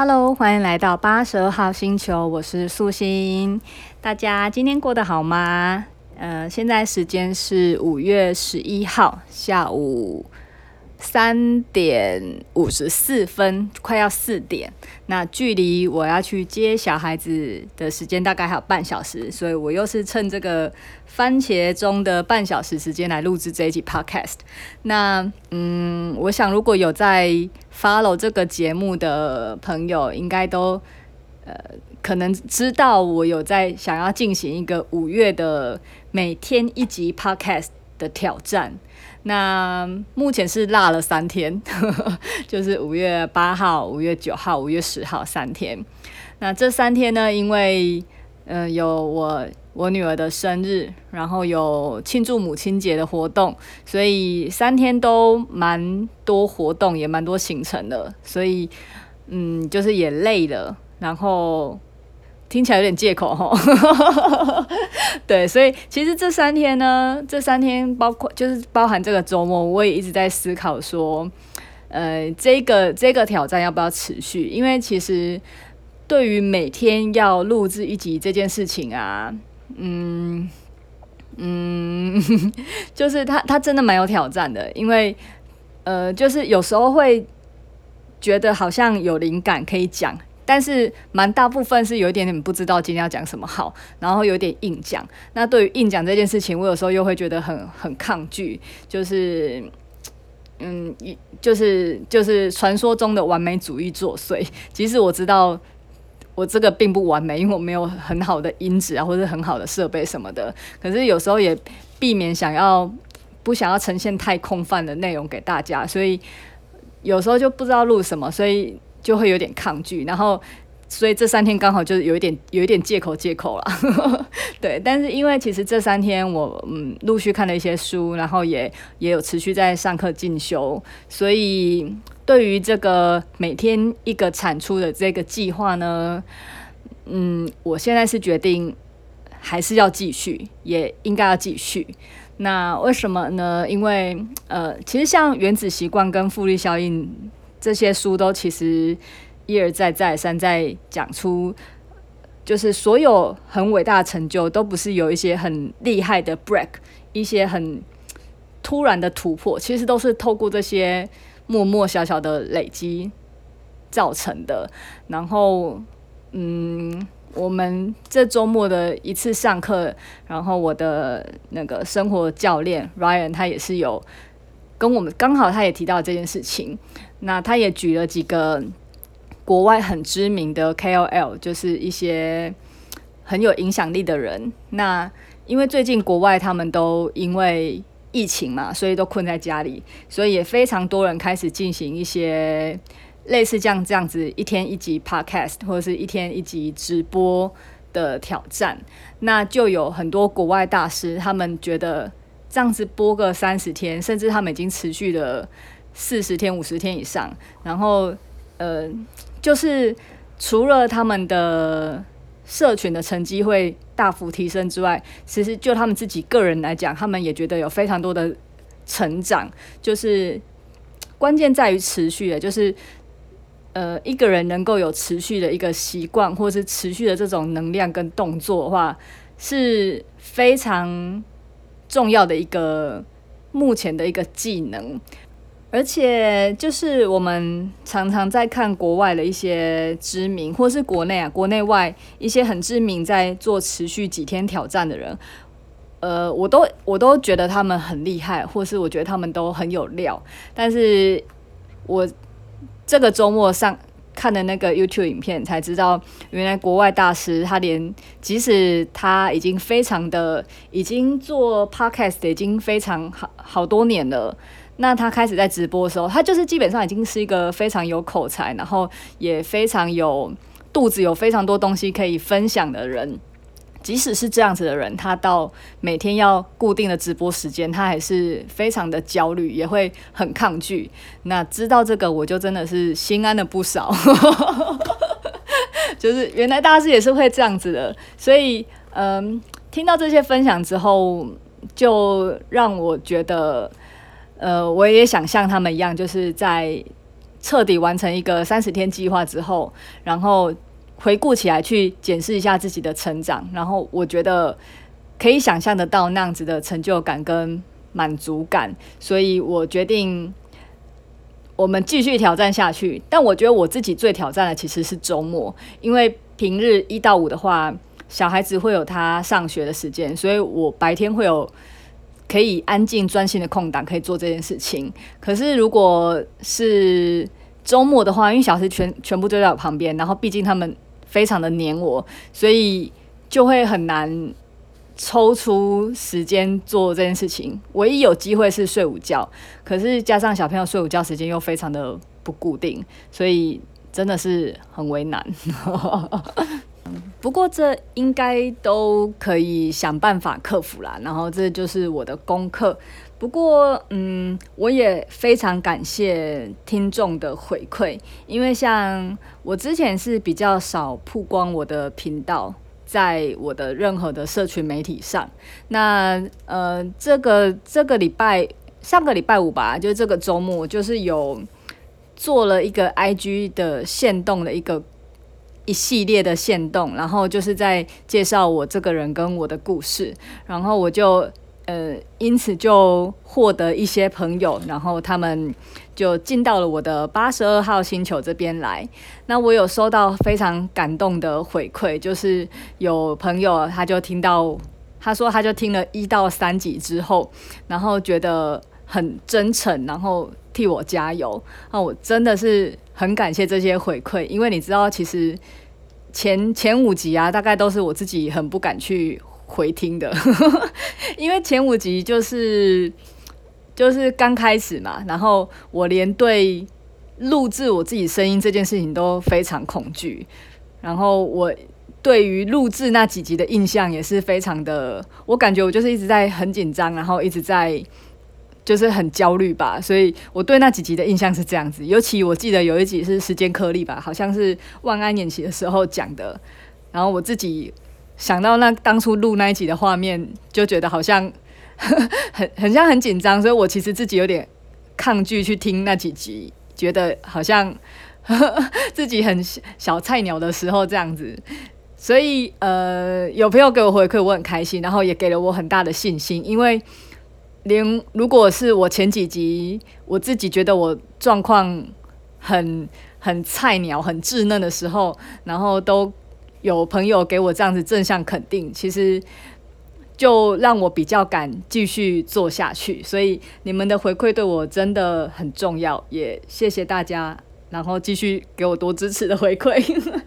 Hello，欢迎来到八十二号星球，我是素心。大家今天过得好吗？呃，现在时间是五月十一号下午三点五十四分，快要四点。那距离我要去接小孩子的时间大概还有半小时，所以我又是趁这个番茄钟的半小时时间来录制这一集 Podcast。那嗯，我想如果有在 follow 这个节目的朋友，应该都呃可能知道我有在想要进行一个五月的每天一集 Podcast 的挑战。那目前是落了三天，就是五月八号、五月九号、五月十号三天。那这三天呢，因为嗯、呃、有我我女儿的生日，然后有庆祝母亲节的活动，所以三天都蛮多活动，也蛮多行程的，所以嗯就是也累了，然后。听起来有点借口哈，对，所以其实这三天呢，这三天包括就是包含这个周末，我也一直在思考说，呃，这个这个挑战要不要持续？因为其实对于每天要录制一集这件事情啊，嗯嗯，就是他，他真的蛮有挑战的，因为呃，就是有时候会觉得好像有灵感可以讲。但是蛮大部分是有一点点不知道今天要讲什么好，然后有点硬讲。那对于硬讲这件事情，我有时候又会觉得很很抗拒，就是嗯，一就是就是传说中的完美主义作祟。即使我知道我这个并不完美，因为我没有很好的音质啊，或者很好的设备什么的。可是有时候也避免想要不想要呈现太空泛的内容给大家，所以有时候就不知道录什么，所以。就会有点抗拒，然后所以这三天刚好就是有一点有一点借口借口了，对。但是因为其实这三天我嗯陆续看了一些书，然后也也有持续在上课进修，所以对于这个每天一个产出的这个计划呢，嗯，我现在是决定还是要继续，也应该要继续。那为什么呢？因为呃，其实像原子习惯跟复利效应。这些书都其实一而再再三在讲出，就是所有很伟大的成就都不是有一些很厉害的 break，一些很突然的突破，其实都是透过这些默默小小的累积造成的。然后，嗯，我们这周末的一次上课，然后我的那个生活教练 Ryan 他也是有跟我们，刚好他也提到这件事情。那他也举了几个国外很知名的 KOL，就是一些很有影响力的人。那因为最近国外他们都因为疫情嘛，所以都困在家里，所以也非常多人开始进行一些类似这样这样子一天一集 Podcast 或者是一天一集直播的挑战。那就有很多国外大师，他们觉得这样子播个三十天，甚至他们已经持续了。四十天、五十天以上，然后，呃，就是除了他们的社群的成绩会大幅提升之外，其实就他们自己个人来讲，他们也觉得有非常多的成长。就是关键在于持续的，就是呃，一个人能够有持续的一个习惯，或是持续的这种能量跟动作的话，是非常重要的一个目前的一个技能。而且，就是我们常常在看国外的一些知名，或是国内啊，国内外一些很知名在做持续几天挑战的人，呃，我都我都觉得他们很厉害，或是我觉得他们都很有料。但是我这个周末上看的那个 YouTube 影片，才知道原来国外大师他连即使他已经非常的已经做 Podcast 已经非常好好多年了。那他开始在直播的时候，他就是基本上已经是一个非常有口才，然后也非常有肚子，有非常多东西可以分享的人。即使是这样子的人，他到每天要固定的直播时间，他还是非常的焦虑，也会很抗拒。那知道这个，我就真的是心安了不少。就是原来大师也是会这样子的，所以嗯，听到这些分享之后，就让我觉得。呃，我也想像他们一样，就是在彻底完成一个三十天计划之后，然后回顾起来去检视一下自己的成长，然后我觉得可以想象得到那样子的成就感跟满足感，所以我决定我们继续挑战下去。但我觉得我自己最挑战的其实是周末，因为平日一到五的话，小孩子会有他上学的时间，所以我白天会有。可以安静专心的空档，可以做这件事情。可是如果是周末的话，因为小孩全全部都在我旁边，然后毕竟他们非常的黏我，所以就会很难抽出时间做这件事情。唯一有机会是睡午觉，可是加上小朋友睡午觉时间又非常的不固定，所以真的是很为难。不过这应该都可以想办法克服啦。然后这就是我的功课。不过，嗯，我也非常感谢听众的回馈，因为像我之前是比较少曝光我的频道，在我的任何的社群媒体上。那呃，这个这个礼拜上个礼拜五吧，就这个周末，就是有做了一个 IG 的限动的一个。一系列的线动，然后就是在介绍我这个人跟我的故事，然后我就呃，因此就获得一些朋友，然后他们就进到了我的八十二号星球这边来。那我有收到非常感动的回馈，就是有朋友他就听到，他说他就听了一到三集之后，然后觉得很真诚，然后替我加油。那我真的是。很感谢这些回馈，因为你知道，其实前前五集啊，大概都是我自己很不敢去回听的，因为前五集就是就是刚开始嘛，然后我连对录制我自己声音这件事情都非常恐惧，然后我对于录制那几集的印象也是非常的，我感觉我就是一直在很紧张，然后一直在。就是很焦虑吧，所以我对那几集的印象是这样子。尤其我记得有一集是时间颗粒吧，好像是万安演习的时候讲的。然后我自己想到那当初录那一集的画面，就觉得好像很很像很紧张，所以我其实自己有点抗拒去听那几集，觉得好像 自己很小菜鸟的时候这样子。所以呃，有朋友给我回馈，我很开心，然后也给了我很大的信心，因为。连如果是我前几集，我自己觉得我状况很很菜鸟、很稚嫩的时候，然后都有朋友给我这样子正向肯定，其实就让我比较敢继续做下去。所以你们的回馈对我真的很重要，也谢谢大家，然后继续给我多支持的回馈，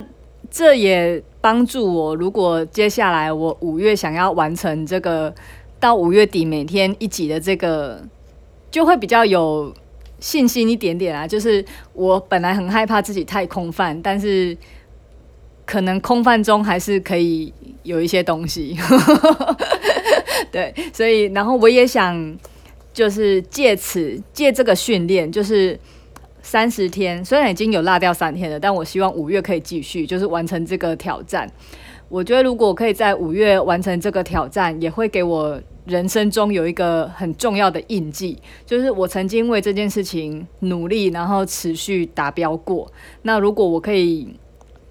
这也帮助我。如果接下来我五月想要完成这个。到五月底每天一集的这个，就会比较有信心一点点啊。就是我本来很害怕自己太空泛，但是可能空泛中还是可以有一些东西。对，所以然后我也想，就是借此借这个训练，就是三十天，虽然已经有落掉三天了，但我希望五月可以继续，就是完成这个挑战。我觉得如果可以在五月完成这个挑战，也会给我。人生中有一个很重要的印记，就是我曾经为这件事情努力，然后持续达标过。那如果我可以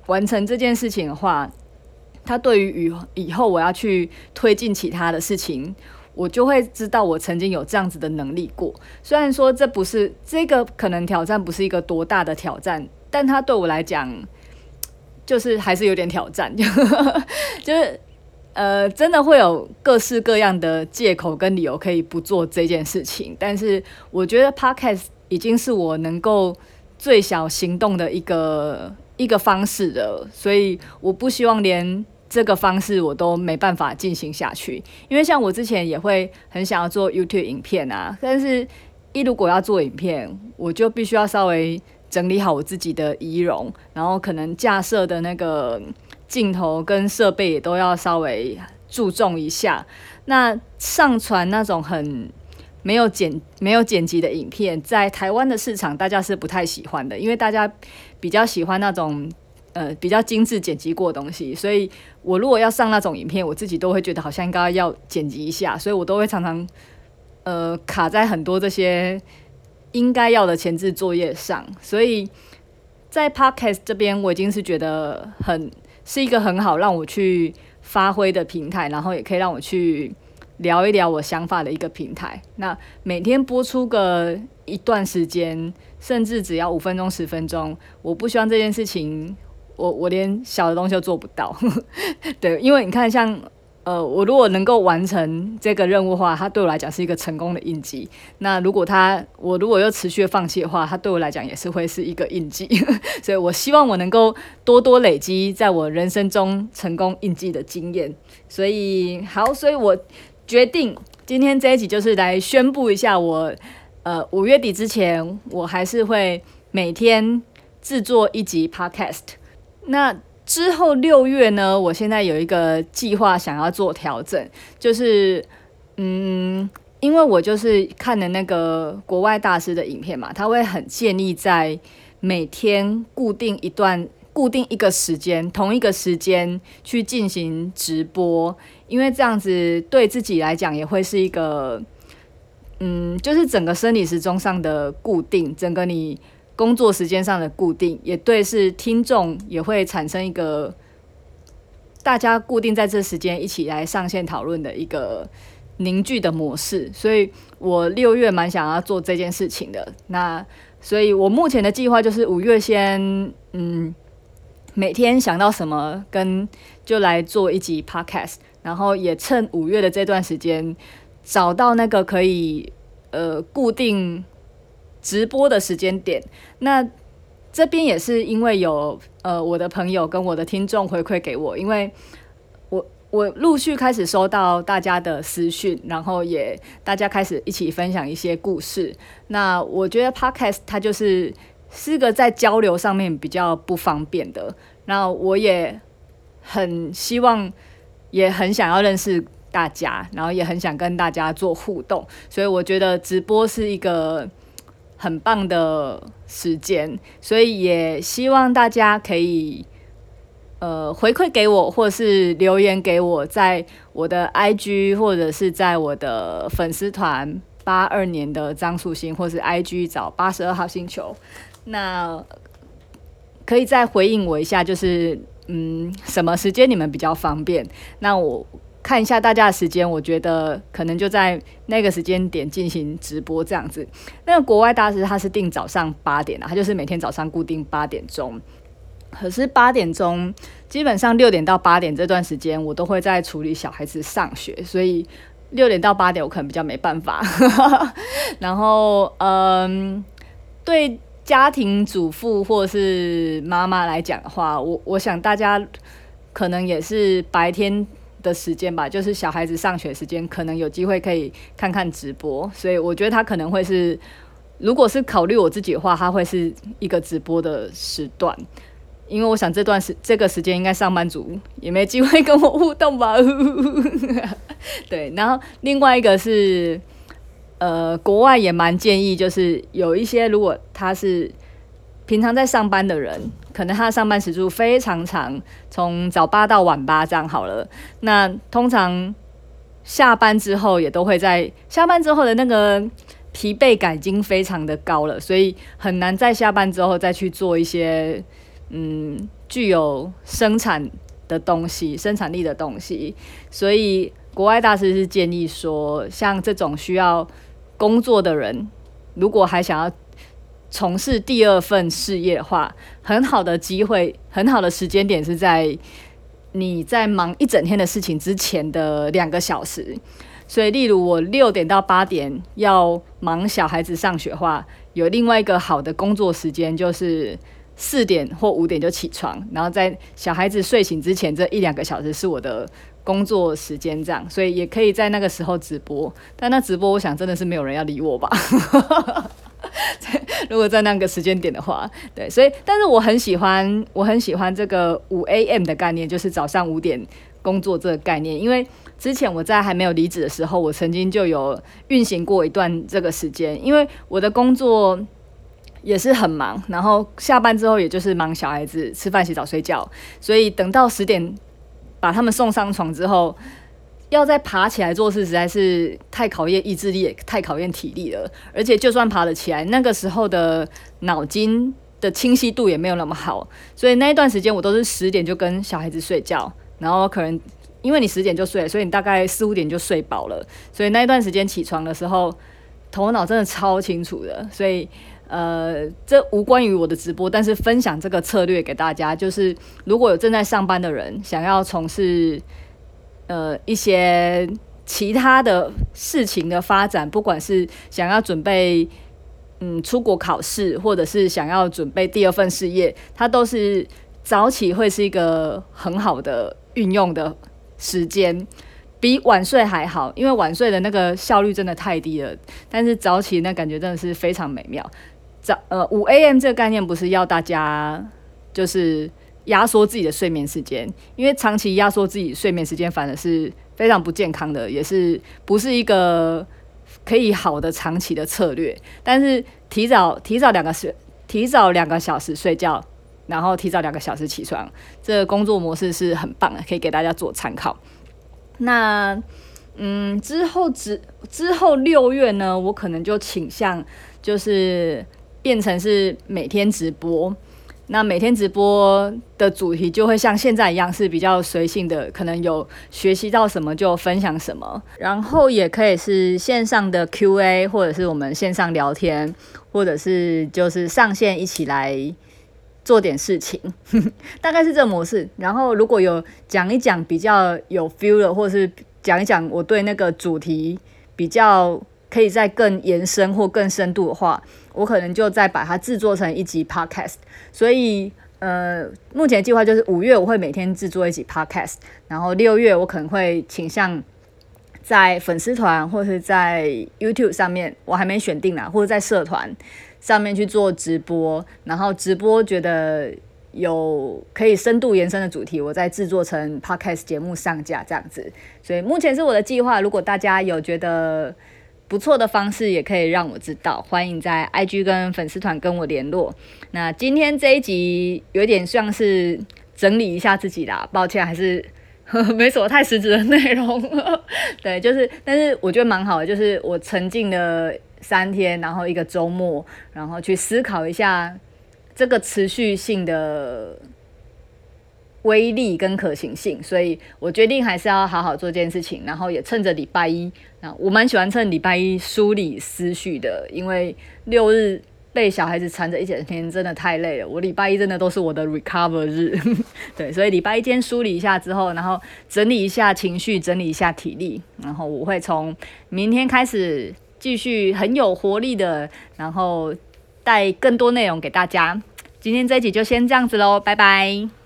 完成这件事情的话，它对于以以后我要去推进其他的事情，我就会知道我曾经有这样子的能力过。虽然说这不是这个可能挑战不是一个多大的挑战，但它对我来讲就是还是有点挑战，就是。呃，真的会有各式各样的借口跟理由可以不做这件事情，但是我觉得 Podcast 已经是我能够最小行动的一个一个方式了，所以我不希望连这个方式我都没办法进行下去。因为像我之前也会很想要做 YouTube 影片啊，但是一如果要做影片，我就必须要稍微整理好我自己的仪容，然后可能架设的那个。镜头跟设备也都要稍微注重一下。那上传那种很没有剪、没有剪辑的影片，在台湾的市场，大家是不太喜欢的，因为大家比较喜欢那种呃比较精致剪辑过的东西。所以我如果要上那种影片，我自己都会觉得好像应该要剪辑一下，所以我都会常常呃卡在很多这些应该要的前置作业上，所以在 Podcast 这边，我已经是觉得很是一个很好让我去发挥的平台，然后也可以让我去聊一聊我想法的一个平台。那每天播出个一段时间，甚至只要五分钟、十分钟，我不希望这件事情，我我连小的东西都做不到。对，因为你看像。呃，我如果能够完成这个任务的话，它对我来讲是一个成功的印记。那如果它，我如果又持续放弃的话，它对我来讲也是会是一个印记。所以我希望我能够多多累积在我人生中成功印记的经验。所以好，所以我决定今天这一集就是来宣布一下我，我呃五月底之前，我还是会每天制作一集 Podcast。那之后六月呢，我现在有一个计划想要做调整，就是，嗯，因为我就是看了那个国外大师的影片嘛，他会很建议在每天固定一段、固定一个时间，同一个时间去进行直播，因为这样子对自己来讲也会是一个，嗯，就是整个生理时钟上的固定，整个你。工作时间上的固定，也对，是听众也会产生一个大家固定在这时间一起来上线讨论的一个凝聚的模式，所以我六月蛮想要做这件事情的。那所以我目前的计划就是五月先，嗯，每天想到什么跟就来做一集 podcast，然后也趁五月的这段时间找到那个可以呃固定。直播的时间点，那这边也是因为有呃我的朋友跟我的听众回馈给我，因为我我陆续开始收到大家的私讯，然后也大家开始一起分享一些故事。那我觉得 Podcast 它就是是个在交流上面比较不方便的，那我也很希望，也很想要认识大家，然后也很想跟大家做互动，所以我觉得直播是一个。很棒的时间，所以也希望大家可以呃回馈给我，或是留言给我，在我的 IG 或者是在我的粉丝团八二年的张素心，或是 IG 找八十二号星球，那可以再回应我一下，就是嗯什么时间你们比较方便？那我。看一下大家的时间，我觉得可能就在那个时间点进行直播这样子。那个国外大师他是定早上八点啊，他就是每天早上固定八点钟。可是八点钟基本上六点到八点这段时间，我都会在处理小孩子上学，所以六点到八点我可能比较没办法。然后，嗯，对家庭主妇或是妈妈来讲的话，我我想大家可能也是白天。的时间吧，就是小孩子上学时间，可能有机会可以看看直播，所以我觉得他可能会是，如果是考虑我自己的话，他会是一个直播的时段，因为我想这段时这个时间应该上班族也没机会跟我互动吧。对，然后另外一个是，呃，国外也蛮建议，就是有一些如果他是。平常在上班的人，可能他的上班时数非常长，从早八到晚八这样好了。那通常下班之后也都会在下班之后的那个疲惫感已经非常的高了，所以很难在下班之后再去做一些嗯具有生产的东西、生产力的东西。所以国外大师是建议说，像这种需要工作的人，如果还想要。从事第二份事业的话，很好的机会，很好的时间点是在你在忙一整天的事情之前的两个小时。所以，例如我六点到八点要忙小孩子上学的话，有另外一个好的工作时间，就是四点或五点就起床，然后在小孩子睡醒之前这一两个小时是我的工作时间，这样，所以也可以在那个时候直播。但那直播，我想真的是没有人要理我吧。如果在那个时间点的话，对，所以，但是我很喜欢，我很喜欢这个五 AM 的概念，就是早上五点工作这个概念。因为之前我在还没有离职的时候，我曾经就有运行过一段这个时间。因为我的工作也是很忙，然后下班之后也就是忙小孩子吃饭、洗澡、睡觉，所以等到十点把他们送上床之后。要再爬起来做事，实在是太考验意志力，也太考验体力了。而且就算爬得起来，那个时候的脑筋的清晰度也没有那么好，所以那一段时间我都是十点就跟小孩子睡觉，然后可能因为你十点就睡，所以你大概四五点就睡饱了，所以那一段时间起床的时候，头脑真的超清楚的。所以呃，这无关于我的直播，但是分享这个策略给大家，就是如果有正在上班的人想要从事。呃，一些其他的事情的发展，不管是想要准备嗯出国考试，或者是想要准备第二份事业，它都是早起会是一个很好的运用的时间，比晚睡还好，因为晚睡的那个效率真的太低了。但是早起那感觉真的是非常美妙。早呃五 AM 这个概念不是要大家就是。压缩自己的睡眠时间，因为长期压缩自己睡眠时间反而是非常不健康的，也是不是一个可以好的长期的策略。但是提早提早两个时提早两个小时睡觉，然后提早两个小时起床，这个工作模式是很棒的，可以给大家做参考。那嗯，之后之之后六月呢，我可能就倾向就是变成是每天直播。那每天直播的主题就会像现在一样是比较随性的，可能有学习到什么就分享什么，然后也可以是线上的 Q&A，或者是我们线上聊天，或者是就是上线一起来做点事情，大概是这个模式。然后如果有讲一讲比较有 feel 的，或者是讲一讲我对那个主题比较可以再更延伸或更深度的话。我可能就再把它制作成一集 podcast，所以呃，目前计划就是五月我会每天制作一集 podcast，然后六月我可能会倾向在粉丝团或是在 YouTube 上面，我还没选定啦，或者在社团上面去做直播，然后直播觉得有可以深度延伸的主题，我再制作成 podcast 节目上架这样子，所以目前是我的计划，如果大家有觉得。不错的方式也可以让我知道，欢迎在 IG 跟粉丝团跟我联络。那今天这一集有点像是整理一下自己啦，抱歉，还是呵 呵没什么太实质的内容。对，就是，但是我觉得蛮好的，就是我沉浸了三天，然后一个周末，然后去思考一下这个持续性的。威力跟可行性，所以我决定还是要好好做这件事情，然后也趁着礼拜一，那，我蛮喜欢趁礼拜一梳理思绪的，因为六日被小孩子缠着一整天，真的太累了。我礼拜一真的都是我的 recover 日，对，所以礼拜一先梳理一下之后，然后整理一下情绪，整理一下体力，然后我会从明天开始继续很有活力的，然后带更多内容给大家。今天这一集就先这样子喽，拜拜。